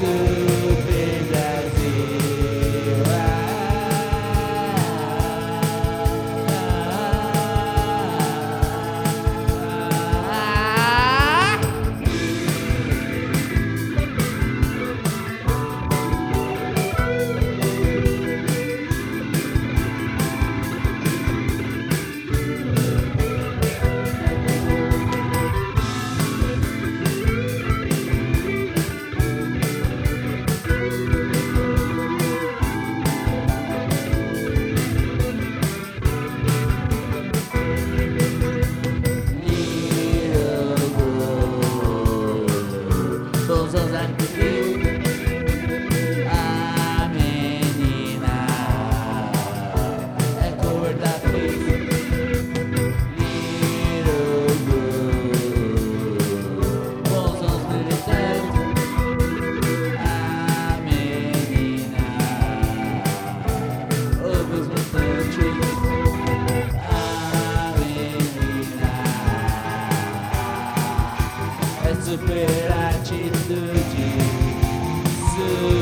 Super super atitude. Super